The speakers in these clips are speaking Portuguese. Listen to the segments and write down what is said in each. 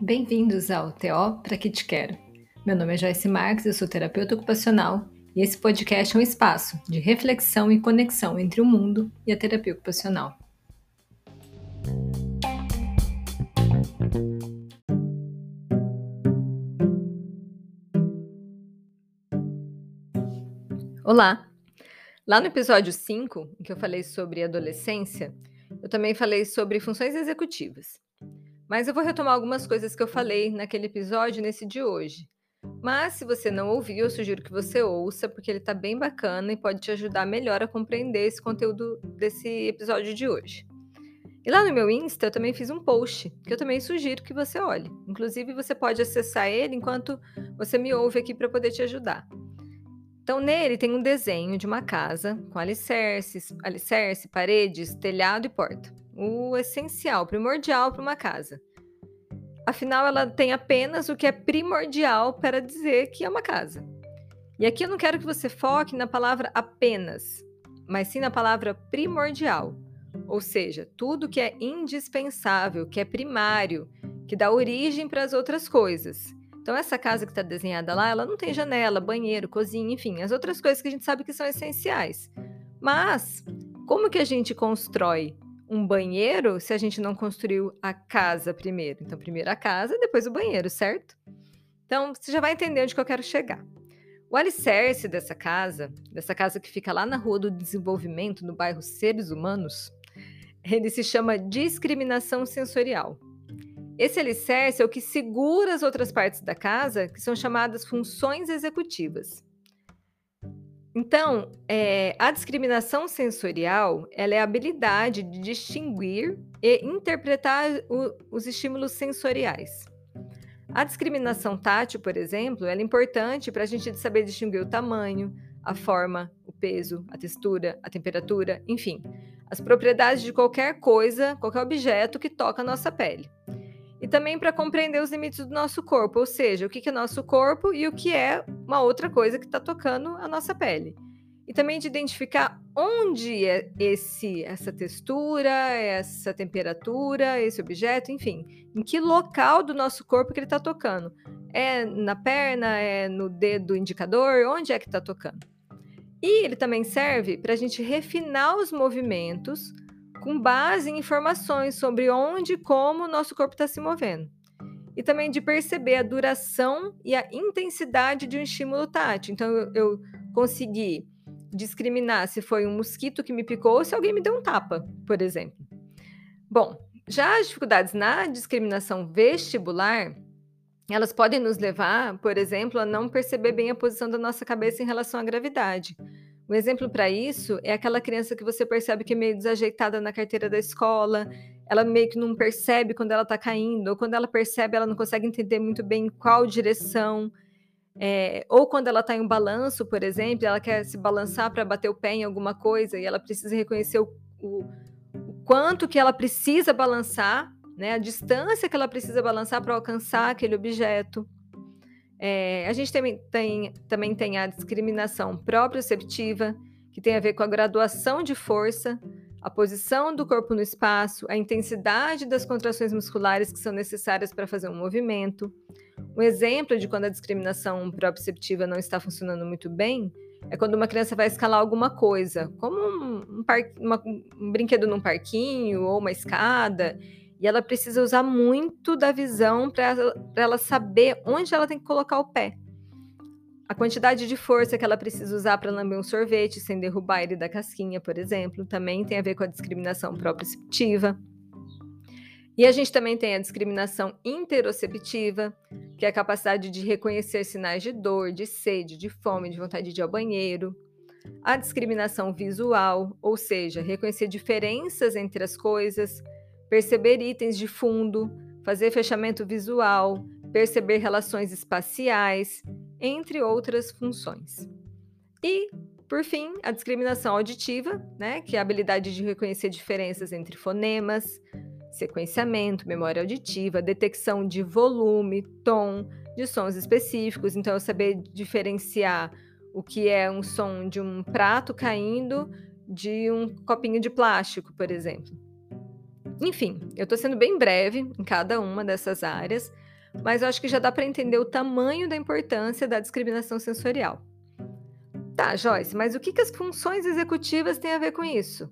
Bem-vindos ao TO Pra Que Te Quero. Meu nome é Joyce Marques, eu sou terapeuta ocupacional e esse podcast é um espaço de reflexão e conexão entre o mundo e a terapia ocupacional. Olá! Lá no episódio 5, em que eu falei sobre adolescência, eu também falei sobre funções executivas. Mas eu vou retomar algumas coisas que eu falei naquele episódio nesse de hoje. Mas se você não ouviu, eu sugiro que você ouça, porque ele está bem bacana e pode te ajudar melhor a compreender esse conteúdo desse episódio de hoje. E lá no meu Insta eu também fiz um post que eu também sugiro que você olhe. Inclusive, você pode acessar ele enquanto você me ouve aqui para poder te ajudar. Então, nele tem um desenho de uma casa com alicerces, alicerce, paredes, telhado e porta o essencial, primordial para uma casa. Afinal, ela tem apenas o que é primordial para dizer que é uma casa. E aqui eu não quero que você foque na palavra apenas, mas sim na palavra primordial. Ou seja, tudo que é indispensável, que é primário, que dá origem para as outras coisas. Então, essa casa que está desenhada lá, ela não tem janela, banheiro, cozinha, enfim, as outras coisas que a gente sabe que são essenciais. Mas, como que a gente constrói um banheiro se a gente não construiu a casa primeiro. Então, primeiro a casa, depois o banheiro, certo? Então, você já vai entender onde que eu quero chegar. O alicerce dessa casa, dessa casa que fica lá na Rua do Desenvolvimento, no bairro Seres Humanos, ele se chama discriminação sensorial. Esse alicerce é o que segura as outras partes da casa, que são chamadas funções executivas. Então, é, a discriminação sensorial ela é a habilidade de distinguir e interpretar o, os estímulos sensoriais. A discriminação tátil, por exemplo, é importante para a gente saber distinguir o tamanho, a forma, o peso, a textura, a temperatura, enfim, as propriedades de qualquer coisa, qualquer objeto que toca a nossa pele e também para compreender os limites do nosso corpo, ou seja, o que é nosso corpo e o que é uma outra coisa que está tocando a nossa pele. E também de identificar onde é esse, essa textura, essa temperatura, esse objeto, enfim, em que local do nosso corpo que ele está tocando. É na perna, é no dedo indicador, onde é que está tocando? E ele também serve para a gente refinar os movimentos com base em informações sobre onde e como o nosso corpo está se movendo. E também de perceber a duração e a intensidade de um estímulo tátil. Então, eu, eu consegui discriminar se foi um mosquito que me picou ou se alguém me deu um tapa, por exemplo. Bom, já as dificuldades na discriminação vestibular, elas podem nos levar, por exemplo, a não perceber bem a posição da nossa cabeça em relação à gravidade. Um exemplo para isso é aquela criança que você percebe que é meio desajeitada na carteira da escola, ela meio que não percebe quando ela está caindo, ou quando ela percebe, ela não consegue entender muito bem qual direção. É, ou quando ela está em um balanço, por exemplo, ela quer se balançar para bater o pé em alguma coisa e ela precisa reconhecer o, o, o quanto que ela precisa balançar, né, a distância que ela precisa balançar para alcançar aquele objeto. É, a gente também tem, também tem a discriminação proprioceptiva, que tem a ver com a graduação de força, a posição do corpo no espaço, a intensidade das contrações musculares que são necessárias para fazer um movimento. Um exemplo de quando a discriminação proprioceptiva não está funcionando muito bem é quando uma criança vai escalar alguma coisa, como um, um, par, uma, um brinquedo num parquinho ou uma escada, e ela precisa usar muito da visão para ela saber onde ela tem que colocar o pé. A quantidade de força que ela precisa usar para lamber um sorvete sem derrubar ele da casquinha, por exemplo, também tem a ver com a discriminação proprioceptiva. E a gente também tem a discriminação interoceptiva, que é a capacidade de reconhecer sinais de dor, de sede, de fome, de vontade de ir ao banheiro. A discriminação visual, ou seja, reconhecer diferenças entre as coisas, perceber itens de fundo, fazer fechamento visual, perceber relações espaciais, entre outras funções. E, por fim, a discriminação auditiva, né, que é a habilidade de reconhecer diferenças entre fonemas, sequenciamento, memória auditiva, detecção de volume, tom, de sons específicos, então eu saber diferenciar o que é um som de um prato caindo de um copinho de plástico, por exemplo enfim, eu estou sendo bem breve em cada uma dessas áreas, mas eu acho que já dá para entender o tamanho da importância da discriminação sensorial. Tá, Joyce, mas o que, que as funções executivas têm a ver com isso?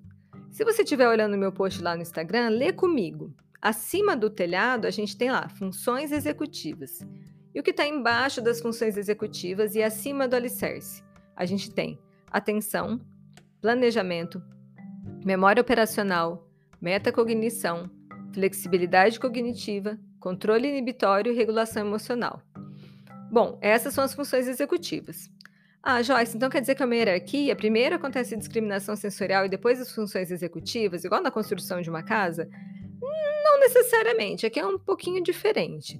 Se você estiver olhando meu post lá no Instagram, lê comigo. Acima do telhado, a gente tem lá funções executivas. E o que está embaixo das funções executivas e acima do alicerce? A gente tem atenção, planejamento, memória operacional, metacognição, flexibilidade cognitiva, controle inibitório e regulação emocional. Bom, essas são as funções executivas. Ah, Joyce, então quer dizer que é uma hierarquia? Primeiro acontece a discriminação sensorial e depois as funções executivas, igual na construção de uma casa? Não necessariamente, aqui é um pouquinho diferente.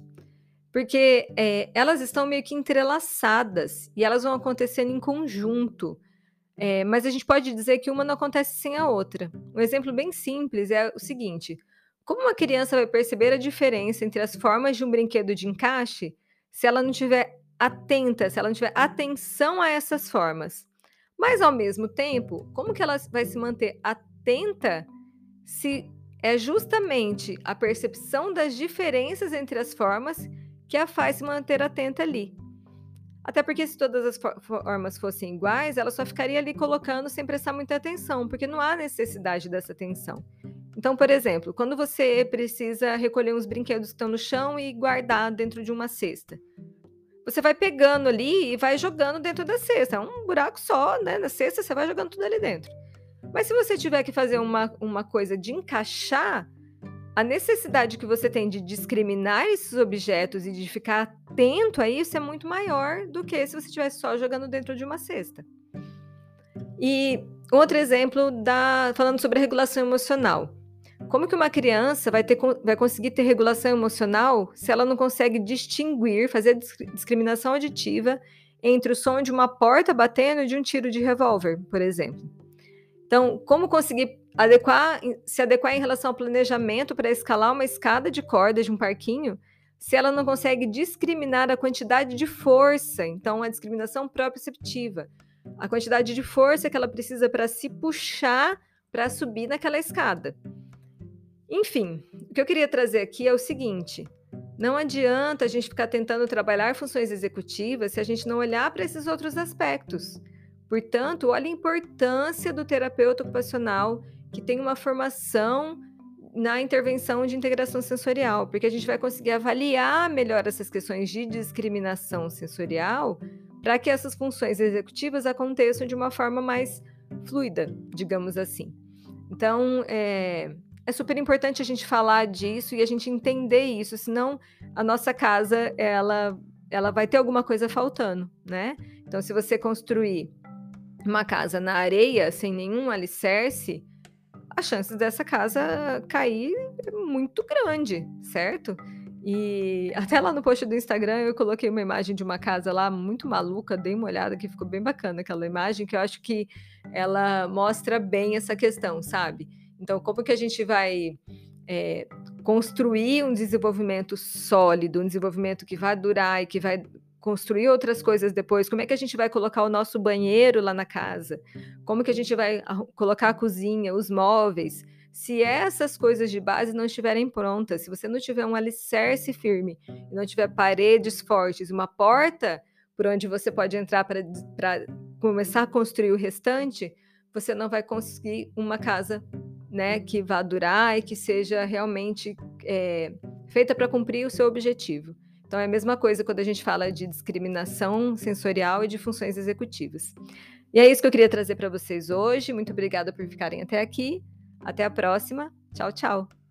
Porque é, elas estão meio que entrelaçadas e elas vão acontecendo em conjunto. É, mas a gente pode dizer que uma não acontece sem a outra. Um exemplo bem simples é o seguinte: como uma criança vai perceber a diferença entre as formas de um brinquedo de encaixe se ela não tiver atenta, se ela não tiver atenção a essas formas. Mas ao mesmo tempo, como que ela vai se manter atenta se é justamente a percepção das diferenças entre as formas que a faz se manter atenta ali? Até porque se todas as formas fossem iguais, ela só ficaria ali colocando sem prestar muita atenção, porque não há necessidade dessa atenção. Então, por exemplo, quando você precisa recolher uns brinquedos que estão no chão e guardar dentro de uma cesta, você vai pegando ali e vai jogando dentro da cesta. É um buraco só, né? Na cesta você vai jogando tudo ali dentro. Mas se você tiver que fazer uma, uma coisa de encaixar, a necessidade que você tem de discriminar esses objetos e de ficar atento a isso é muito maior do que se você estivesse só jogando dentro de uma cesta. E outro exemplo da falando sobre regulação emocional. Como que uma criança vai, ter, vai conseguir ter regulação emocional se ela não consegue distinguir, fazer discriminação auditiva entre o som de uma porta batendo e de um tiro de revólver, por exemplo? Então, como conseguir adequar, se adequar em relação ao planejamento para escalar uma escada de corda de um parquinho, se ela não consegue discriminar a quantidade de força, então a discriminação proprioceptiva, a quantidade de força que ela precisa para se puxar para subir naquela escada. Enfim, o que eu queria trazer aqui é o seguinte: não adianta a gente ficar tentando trabalhar funções executivas se a gente não olhar para esses outros aspectos. Portanto, olha a importância do terapeuta ocupacional que tem uma formação na intervenção de integração sensorial, porque a gente vai conseguir avaliar melhor essas questões de discriminação sensorial para que essas funções executivas aconteçam de uma forma mais fluida, digamos assim. Então, é, é super importante a gente falar disso e a gente entender isso, senão a nossa casa ela ela vai ter alguma coisa faltando, né? Então, se você construir uma casa na areia sem nenhum alicerce, a chance dessa casa cair é muito grande, certo? E até lá no post do Instagram eu coloquei uma imagem de uma casa lá muito maluca, dei uma olhada que ficou bem bacana aquela imagem, que eu acho que ela mostra bem essa questão, sabe? Então, como que a gente vai é, construir um desenvolvimento sólido, um desenvolvimento que vai durar e que vai construir outras coisas depois? Como é que a gente vai colocar o nosso banheiro lá na casa? Como que a gente vai colocar a cozinha, os móveis? Se essas coisas de base não estiverem prontas, se você não tiver um alicerce firme, não tiver paredes fortes, uma porta por onde você pode entrar para começar a construir o restante, você não vai conseguir uma casa né, que vá durar e que seja realmente é, feita para cumprir o seu objetivo. Então é a mesma coisa quando a gente fala de discriminação sensorial e de funções executivas. E é isso que eu queria trazer para vocês hoje. Muito obrigada por ficarem até aqui. Até a próxima. Tchau, tchau.